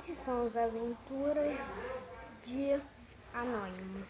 Esses são as aventuras de Anônimo.